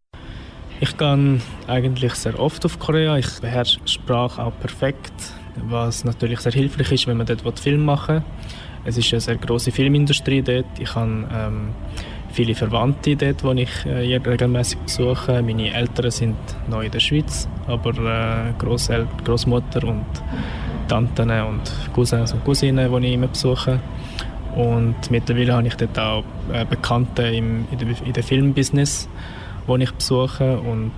Ich gehe eigentlich sehr oft auf Korea. Ich beherrsche Sprache auch perfekt, was natürlich sehr hilfreich ist, wenn man dort Film machen will. Es ist eine sehr große Filmindustrie dort. Ich habe ähm, viele Verwandte dort, die ich äh, regelmäßig besuche. Meine Eltern sind neu in der Schweiz, aber äh, Großmutter und Tanten und Cousins und Cousinen, die ich immer besuche. Und mittlerweile habe ich dort auch äh, Bekannte im, in, der, in der Filmbusiness die ich besuche. Und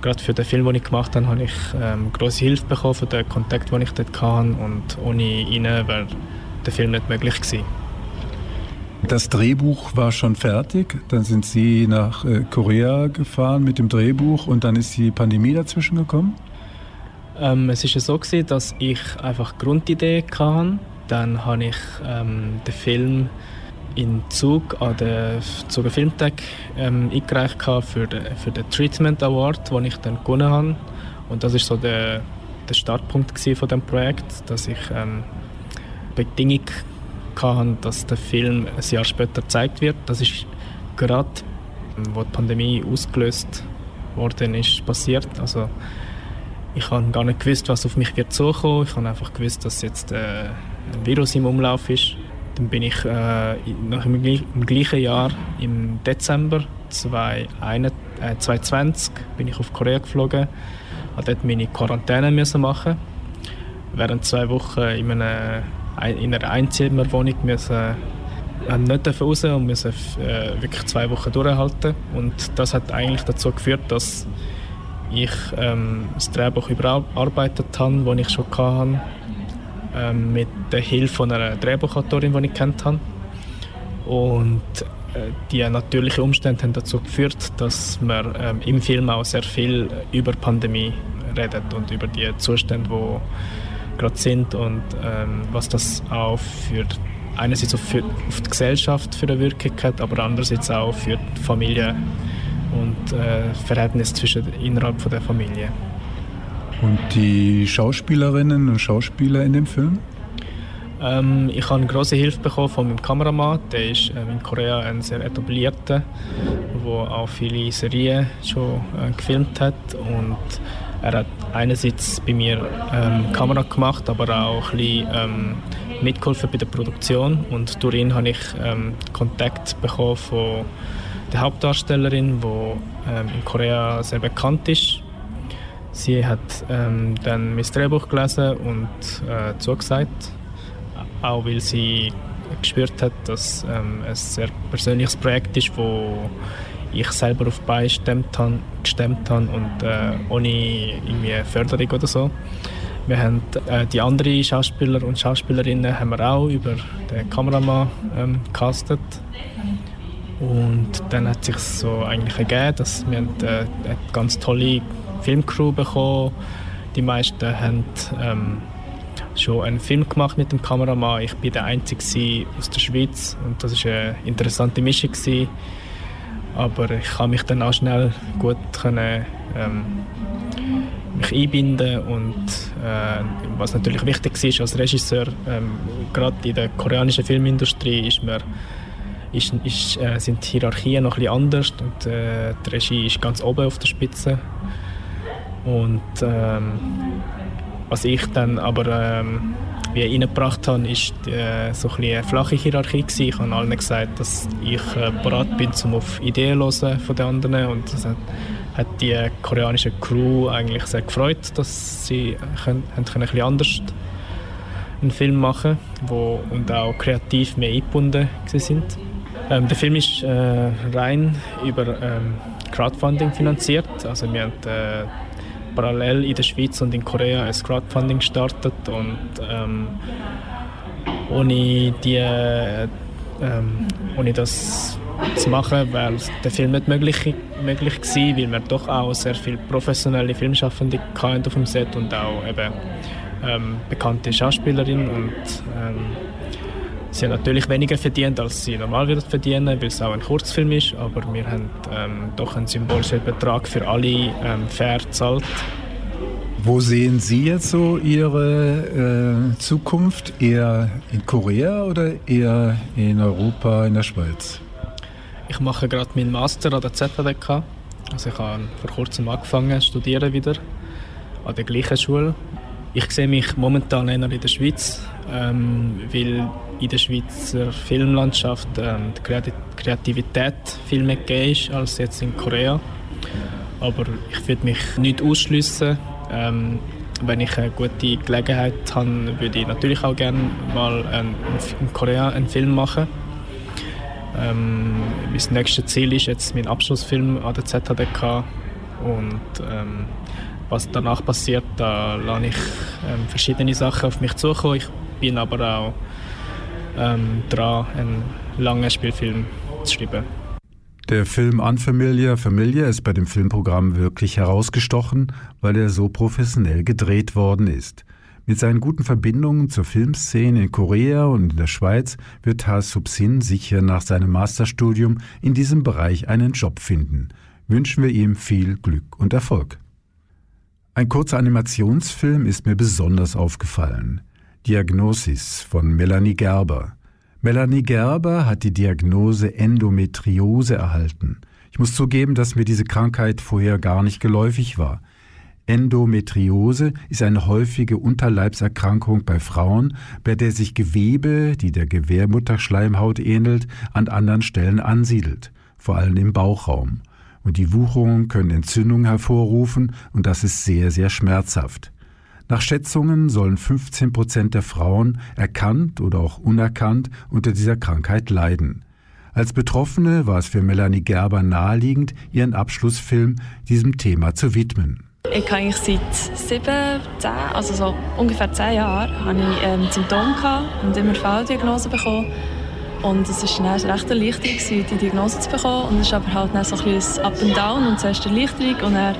gerade für den Film, den ich gemacht habe, habe ich ähm, große Hilfe bekommen von den Kontakten, die ich dort hatte. Und ohne ihnen wäre der Film nicht möglich gewesen. Das Drehbuch war schon fertig. Dann sind Sie nach äh, Korea gefahren mit dem Drehbuch und dann ist die Pandemie dazwischen gekommen? Ähm, es ist ja so gewesen, dass ich einfach Grundidee hatte. Dann habe ich ähm, den Film in Zug an den Zuger Filmtag ähm, eingereicht für den, für den Treatment Award, den ich dann gewonnen habe. Und das ist so der, der Startpunkt von dem Projekt, dass ich ähm, Bedingung hatte, dass der Film ein Jahr später gezeigt wird. Das ist gerade, wo die Pandemie ausgelöst worden ist, passiert. Also ich habe gar nicht gewusst, was auf mich wird zukommen. Ich habe einfach gewusst, dass jetzt äh, Virus im Umlauf ist dann bin ich äh, im, im, gleichen Jahr im Dezember 2020 äh, bin ich auf Korea geflogen, habe dort meine Quarantäne müssen machen. Während zwei Wochen in einer, in einer Einzimmerwohnung müssen äh, nicht raus und müssen äh, wirklich zwei Wochen durchhalten. Und das hat eigentlich dazu geführt, dass ich ähm, das Drehbuch überarbeitet habe, das ich schon hatte ähm, mit der Hilfe von einer Drehbuchautorin, die ich kennt habe. Und äh, die natürlichen Umstände haben dazu geführt, dass man ähm, im Film auch sehr viel über Pandemie redet und über die Zustände, die gerade sind und ähm, was das auch für einerseits für, auf die Gesellschaft für eine Wirkung hat, aber andererseits auch für die Familie und äh, Verhältnis zwischen innerhalb von der Familie. Und die Schauspielerinnen und Schauspieler in dem Film? Ähm, ich habe große Hilfe bekommen von meinem Kameramann. Der ist ähm, in Korea ein sehr etablierter, der auch viele Serien schon äh, gefilmt hat. Und er hat einerseits bei mir ähm, Kamera gemacht, aber auch ein bisschen ähm, mitgeholfen bei der Produktion. Und durch ihn habe ich ähm, Kontakt bekommen von der Hauptdarstellerin, die ähm, in Korea sehr bekannt ist Sie hat ähm, dann mein Drehbuch gelesen und äh, zugesagt, auch weil sie gespürt hat, dass ähm, es ein sehr persönliches Projekt ist, wo ich selber auf Beine gestemmt habe, gestemmt habe und äh, ohne irgendwie Förderung oder so. Wir haben äh, die anderen Schauspieler und Schauspielerinnen haben wir auch über den Kameramann ähm, castet. Und dann hat sich so eigentlich ergeben, dass wir äh, eine ganz tolle Filmcrew bekommen. Die meisten haben ähm, schon einen Film gemacht mit dem Kameramann. Ich bin der Einzige aus der Schweiz und das war eine interessante Mischung. Gewesen. Aber ich kann mich dann auch schnell gut können, ähm, mich einbinden und äh, was natürlich wichtig ist als Regisseur, ähm, gerade in der koreanischen Filmindustrie ist man ist, ist, äh, sind die Hierarchien noch ein bisschen anders und äh, die Regie ist ganz oben auf der Spitze und ähm, was ich dann aber ähm, wie reingebracht habe, ist äh, so ein eine flache Hierarchie gewesen. Ich habe allen gesagt, dass ich äh, bereit bin, um auf Ideen zu hören von den anderen und das hat, hat die koreanische Crew eigentlich sehr gefreut, dass sie können, haben können ein anders einen Film machen wo und auch kreativ mehr eingebunden sind. Ähm, der Film ist äh, rein über ähm, Crowdfunding finanziert. Also wir haben äh, parallel in der Schweiz und in Korea ein Crowdfunding gestartet und ähm, ohne, die, äh, ähm, ohne das zu machen, wäre der Film nicht möglich, möglich gewesen, weil wir doch auch sehr viele professionelle Filmschaffende hatten auf dem Set und auch eben ähm, bekannte Schauspielerinnen und ähm, sie haben natürlich weniger verdient, als sie normal würden verdienen, weil es auch ein Kurzfilm ist, aber wir haben ähm, doch einen symbolischen Betrag für alle ähm, fair gezahlt. Wo sehen Sie jetzt so Ihre äh, Zukunft? Eher in Korea oder eher in Europa, in der Schweiz? Ich mache gerade meinen Master an der ZHDK. Also ich habe vor kurzem angefangen zu studieren wieder an der gleichen Schule. Ich sehe mich momentan eher in der Schweiz, ähm, weil in der Schweizer Filmlandschaft ähm, die Kreativität viel mehr gegeben ist als jetzt in Korea. Aber ich würde mich nicht ausschließen. Ähm, wenn ich eine gute Gelegenheit habe, würde ich natürlich auch gerne mal einen, in Korea einen Film machen. Ähm, mein nächstes Ziel ist jetzt mein Abschlussfilm an der ZHDK und ähm, was danach passiert, da lasse ich ähm, verschiedene Sachen auf mich zukommen. Ich bin aber auch ähm, dran, einen langen Spielfilm zu schreiben. Der Film Unfamiliar Familia ist bei dem Filmprogramm wirklich herausgestochen, weil er so professionell gedreht worden ist. Mit seinen guten Verbindungen zur Filmszene in Korea und in der Schweiz wird Ha Subsin sicher nach seinem Masterstudium in diesem Bereich einen Job finden. Wünschen wir ihm viel Glück und Erfolg. Ein kurzer Animationsfilm ist mir besonders aufgefallen. Diagnosis von Melanie Gerber. Melanie Gerber hat die Diagnose Endometriose erhalten. Ich muss zugeben, dass mir diese Krankheit vorher gar nicht geläufig war. Endometriose ist eine häufige Unterleibserkrankung bei Frauen, bei der sich Gewebe, die der Gebärmutterschleimhaut ähnelt, an anderen Stellen ansiedelt, vor allem im Bauchraum. Und die Wucherungen können Entzündungen hervorrufen und das ist sehr, sehr schmerzhaft. Nach Schätzungen sollen 15 Prozent der Frauen erkannt oder auch unerkannt unter dieser Krankheit leiden. Als Betroffene war es für Melanie Gerber naheliegend, ihren Abschlussfilm diesem Thema zu widmen. Ich habe eigentlich seit sieben, zehn, also so ungefähr zehn Jahren, habe ich ähm, Symptome und immer Falldiagnose bekommen. Und es war dann recht erleichternd, die Diagnose zu bekommen. Und es ist aber halt dann so ein bisschen Up and Down. Und zuerst Erleichterung und dann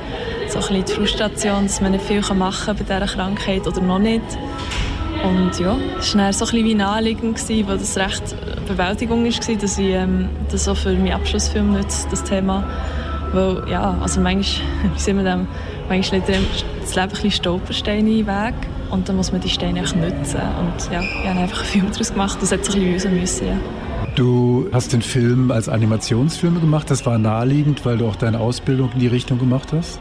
so ein bisschen die Frustration, dass man nicht viel machen kann bei dieser Krankheit oder noch nicht. Und ja, es war so ein wie naheliegend, weil das recht Bewältigung war, dass ich ähm, das auch für meinen Abschlussfilm nutze, das Thema. Weil, ja, also manchmal, wie wir dem, manchmal legt das Leben ein Stolpersteine in den Weg und dann muss man die Steine auch nutzen. Und ja, ich habe einfach einen Film daraus gemacht, das hat so ein bisschen müssen, ja. Du hast den Film als Animationsfilm gemacht, das war naheliegend, weil du auch deine Ausbildung in die Richtung gemacht hast?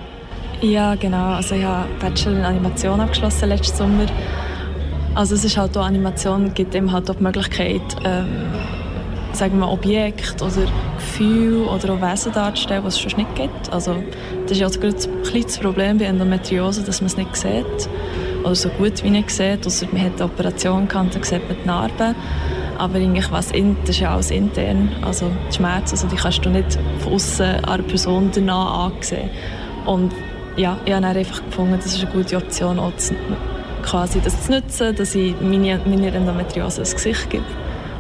Ja, genau. Also ich habe Bachelor in Animation abgeschlossen letzten Sommer. Also es ist halt auch Animation gibt eben halt auch die Möglichkeit, ähm, sagen wir Objekt oder Gefühl oder auch Wesen darzustellen, was es schon nicht gibt. Also das ist ja also ein kleines Problem bei Endometriose, dass man es nicht sieht oder so gut wie nicht sieht, außer man hat eine Operation gehabt, dann sieht man die Narben. Aber eigentlich was in, das ist ja alles intern, also die Schmerzen, also die kannst du nicht von außen einer Person danach ansehen. Und ja, ich habe einfach gefunden, das ist eine gute Option, auch zu, quasi das zu nutzen, dass ich meine, meine Endometriose ein Gesicht gebe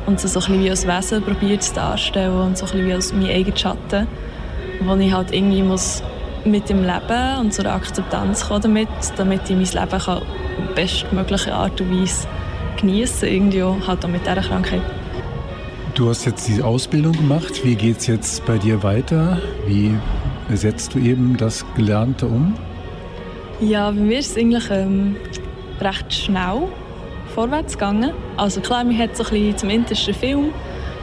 und sie so ein wie als Wesen probiert zu darstellen und so ein wie als mein eigener Schatten, wo ich halt irgendwie muss mit dem Leben und zur Akzeptanz kommen damit, damit ich mein Leben kann bestmögliche Art und Weise genießen, irgendwie halt auch mit dieser Krankheit. Du hast jetzt die Ausbildung gemacht. Wie geht es jetzt bei dir weiter? Wie setzt du eben das Gelernte um? Ja, bei mir ist es eigentlich ähm, recht schnell vorwärts gegangen. Also klar, man hat so ein bisschen zum intersten Film,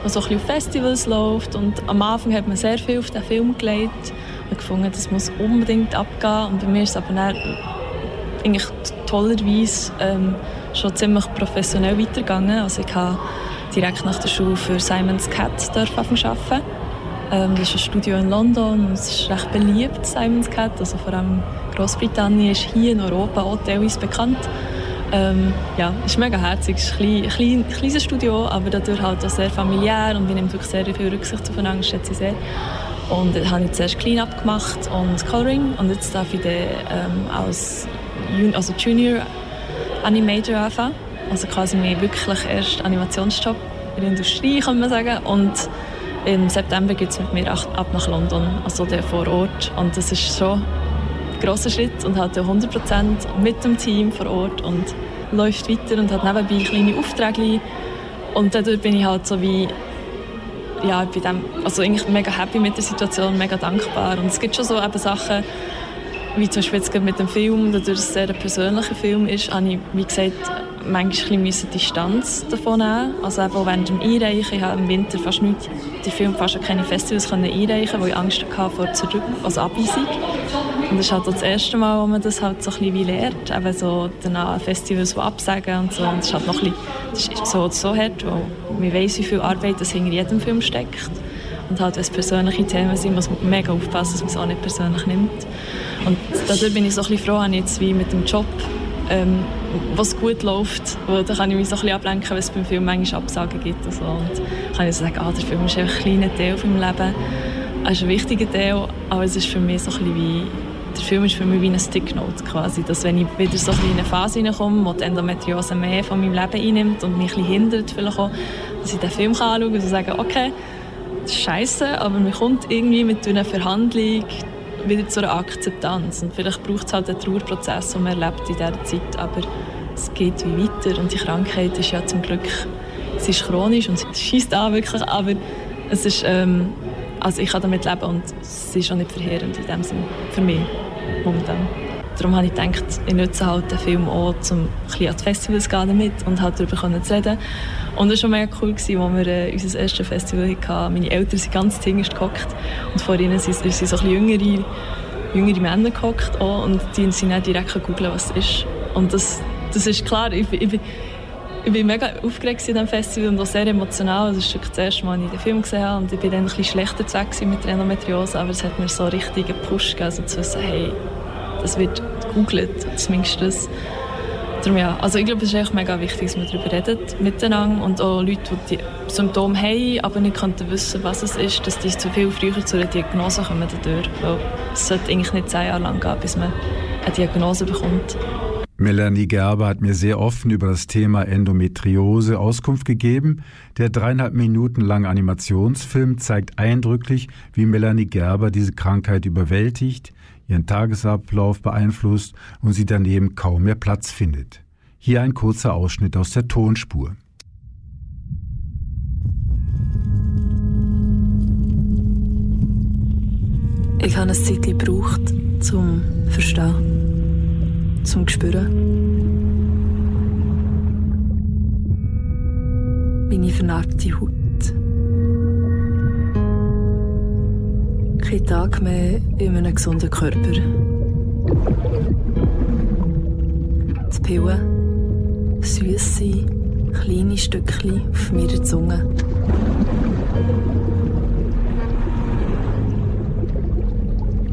der so ein bisschen auf Festivals läuft und am Anfang hat man sehr viel auf den Film gelegt und gefunden, das muss unbedingt abgehen und bei mir ist es aber dann eigentlich tollerweise ähm, schon ziemlich professionell weitergegangen. Also ich habe direkt nach der Schule für Simon's Cat arbeiten. Ähm, das ist ein Studio in London und es ist recht beliebt, Simon's Cat. Also vor allem Großbritannien ist hier in Europa auch teilweise bekannt. Ähm, ja, es ist mega herzig. Es ist ein, klein, klein, kleines Studio, aber dadurch halt auch sehr familiär und wir nehmen wirklich sehr viel Rücksicht aufeinander, schätze ich sehr. Und dann habe ich zuerst Clean-Up gemacht und Coloring und jetzt darf ich dann ähm, als also Junior Animator anfangen. Also quasi mein wirklich erster Animationsjob in der Industrie, kann man sagen. Und im September geht es mit mir ab nach London, also der vor Ort. Und das ist schon ein grosser Schritt und hat 100% mit dem Team vor Ort und läuft weiter und hat nebenbei kleine Aufträge. Und dadurch bin ich halt so wie ja, bei dem, also eigentlich mega happy mit der Situation, mega dankbar. Und es gibt schon so eben Sachen, wie zum Beispiel jetzt mit dem Film, dadurch, dass es ein sehr persönlicher Film ist, habe ich, wie gesagt, manchmal ein bisschen Distanz davon nehmen. Also auch während dem Einreichen, ich habe im Winter fast nicht, die Film fast keine Festivals können einreichen, weil ich Angst hatte vor Zurück, also Abweisung. Und das ist halt das erste Mal, wo man das halt so ein bisschen wie so danach Festivals absagen und so. Und das ist halt noch ein bisschen, das ist so so hart, weil man weiß, wie viel Arbeit das hinter jedem Film steckt. Und halt, wenn es persönliche Themen sind, muss man mega aufpassen, dass man es auch nicht persönlich nimmt. Und dadurch bin ich so ein bisschen froh, jetzt wie mit dem Job, ähm, was gut läuft. Weil da kann ich mich so ein bisschen ablenken, wenn es beim Film manchmal Absagen gibt. Und, so. und kann ich so sagen, ah, der Film ist ein kleiner Teil von meinem Leben. Er ist ein wichtiger Teil, aber es ist für mich so ein wie der Film ist für mich wie eine Sticknote quasi, dass wenn ich wieder so in eine Phase hineinkomme, wo die Endometriose mehr von meinem Leben einnimmt und mich ein hindert, vielleicht auch, dass ich den Film anschauen kann und sagen, okay, das ist scheiße, aber man kommt irgendwie mit einer Verhandlung wieder zu einer Akzeptanz. Und vielleicht braucht es halt einen Trauerprozess, den man erlebt in dieser Zeit, aber es geht wie weiter. Und die Krankheit ist ja zum Glück, sie ist chronisch und sie schießt an wirklich, aber es ist, ähm, also ich kann damit leben und es ist auch nicht verheerend in dem Sinne, für mich momentan. Darum habe ich gedacht, ich nutze halt den Film auch, um ein bisschen an die Festivals gehen damit und halt darüber zu reden. Und es war mega cool, als wir äh, unser erstes Festival hatten. Meine Eltern sind ganz hinterst gehockt und vor ihnen sind, sind so ein jüngere, jüngere Männer gehockt und die sind dann direkt googeln, was es ist. Und das, das ist klar, ich, ich, ich, bin mega aufgeregt in diesem Festival und auch sehr emotional. Das ist das erste Mal, als ich den Film gesehen habe und ich bin dann ein bisschen schlechter zu mit der Endometriose, aber es hat mir so richtig einen Push gegeben, also zu wissen, hey, das wird gegoogelt, zumindest das. Darum ja, also ich glaube, es ist echt mega wichtig, dass man darüber redet miteinander und auch Leute, die die Symptome haben, aber nicht wissen, was es ist, dass die zu viel früher zu einer Diagnose kommen dadurch. Weil es sollte eigentlich nicht zehn Jahre lang gehen, bis man eine Diagnose bekommt. Melanie Gerber hat mir sehr offen über das Thema Endometriose Auskunft gegeben. Der dreieinhalb Minuten lange Animationsfilm zeigt eindrücklich, wie Melanie Gerber diese Krankheit überwältigt, ihren Tagesablauf beeinflusst und sie daneben kaum mehr Platz findet. Hier ein kurzer Ausschnitt aus der Tonspur. Ich habe eine Zeit gebraucht, zum Verstehen, zum Spüren. Meine vernarbte Haut. Keinen Tag mehr in einem gesunden Körper. Die Pillen, süße, kleine Stückchen auf meiner Zunge.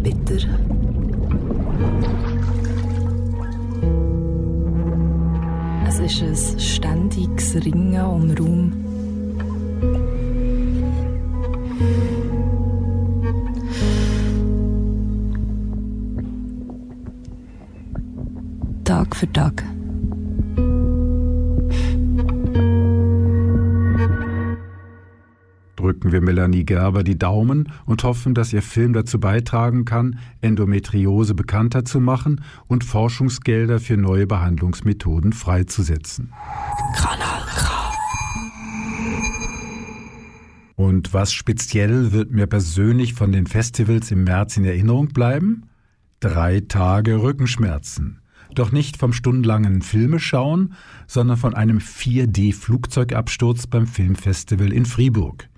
Bitter. Es ist ein ständiges Ringen um Raum. Für Tag. drücken wir Melanie Gerber die Daumen und hoffen, dass ihr Film dazu beitragen kann, Endometriose bekannter zu machen und Forschungsgelder für neue Behandlungsmethoden freizusetzen. Und was speziell wird mir persönlich von den Festivals im März in Erinnerung bleiben? Drei Tage Rückenschmerzen. Doch nicht vom stundenlangen Filmeschauen, sondern von einem 4D-Flugzeugabsturz beim Filmfestival in Fribourg.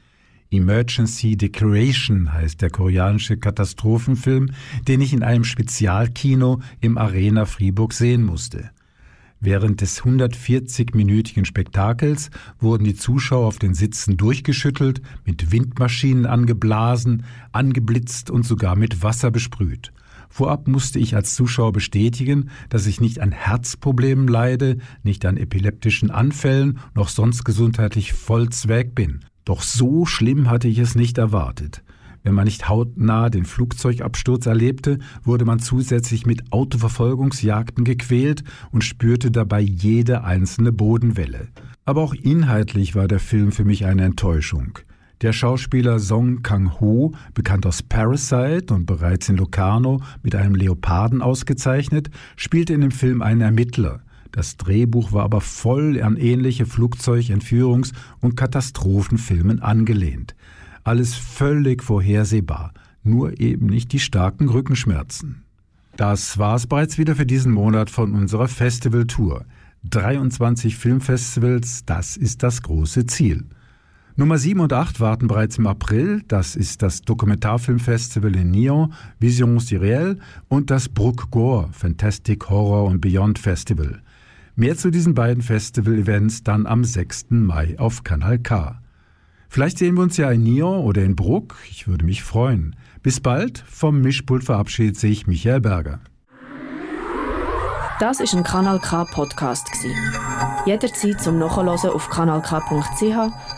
Emergency Declaration heißt der koreanische Katastrophenfilm, den ich in einem Spezialkino im Arena Fribourg sehen musste. Während des 140-minütigen Spektakels wurden die Zuschauer auf den Sitzen durchgeschüttelt, mit Windmaschinen angeblasen, angeblitzt und sogar mit Wasser besprüht. Vorab musste ich als Zuschauer bestätigen, dass ich nicht an Herzproblemen leide, nicht an epileptischen Anfällen, noch sonst gesundheitlich voll Zweck bin. Doch so schlimm hatte ich es nicht erwartet. Wenn man nicht hautnah den Flugzeugabsturz erlebte, wurde man zusätzlich mit Autoverfolgungsjagden gequält und spürte dabei jede einzelne Bodenwelle. Aber auch inhaltlich war der Film für mich eine Enttäuschung. Der Schauspieler Song Kang-ho, bekannt aus Parasite und bereits in Locarno mit einem Leoparden ausgezeichnet, spielte in dem Film einen Ermittler. Das Drehbuch war aber voll an ähnliche Flugzeugentführungs- und Katastrophenfilmen angelehnt. Alles völlig vorhersehbar, nur eben nicht die starken Rückenschmerzen. Das war's bereits wieder für diesen Monat von unserer Festivaltour. 23 Filmfestivals, das ist das große Ziel. Nummer 7 und 8 warten bereits im April. Das ist das Dokumentarfilmfestival in Nyon, Visions Irréelles und das Brook Gore Fantastic Horror und Beyond Festival. Mehr zu diesen beiden Festival-Events dann am 6. Mai auf Kanal K. Vielleicht sehen wir uns ja in Nyon oder in Bruck. Ich würde mich freuen. Bis bald. Vom Mischpult verabschiedet sich Michael Berger. Das ist ein Kanal K Podcast Jederzeit zum Nachhören auf kanalk.ch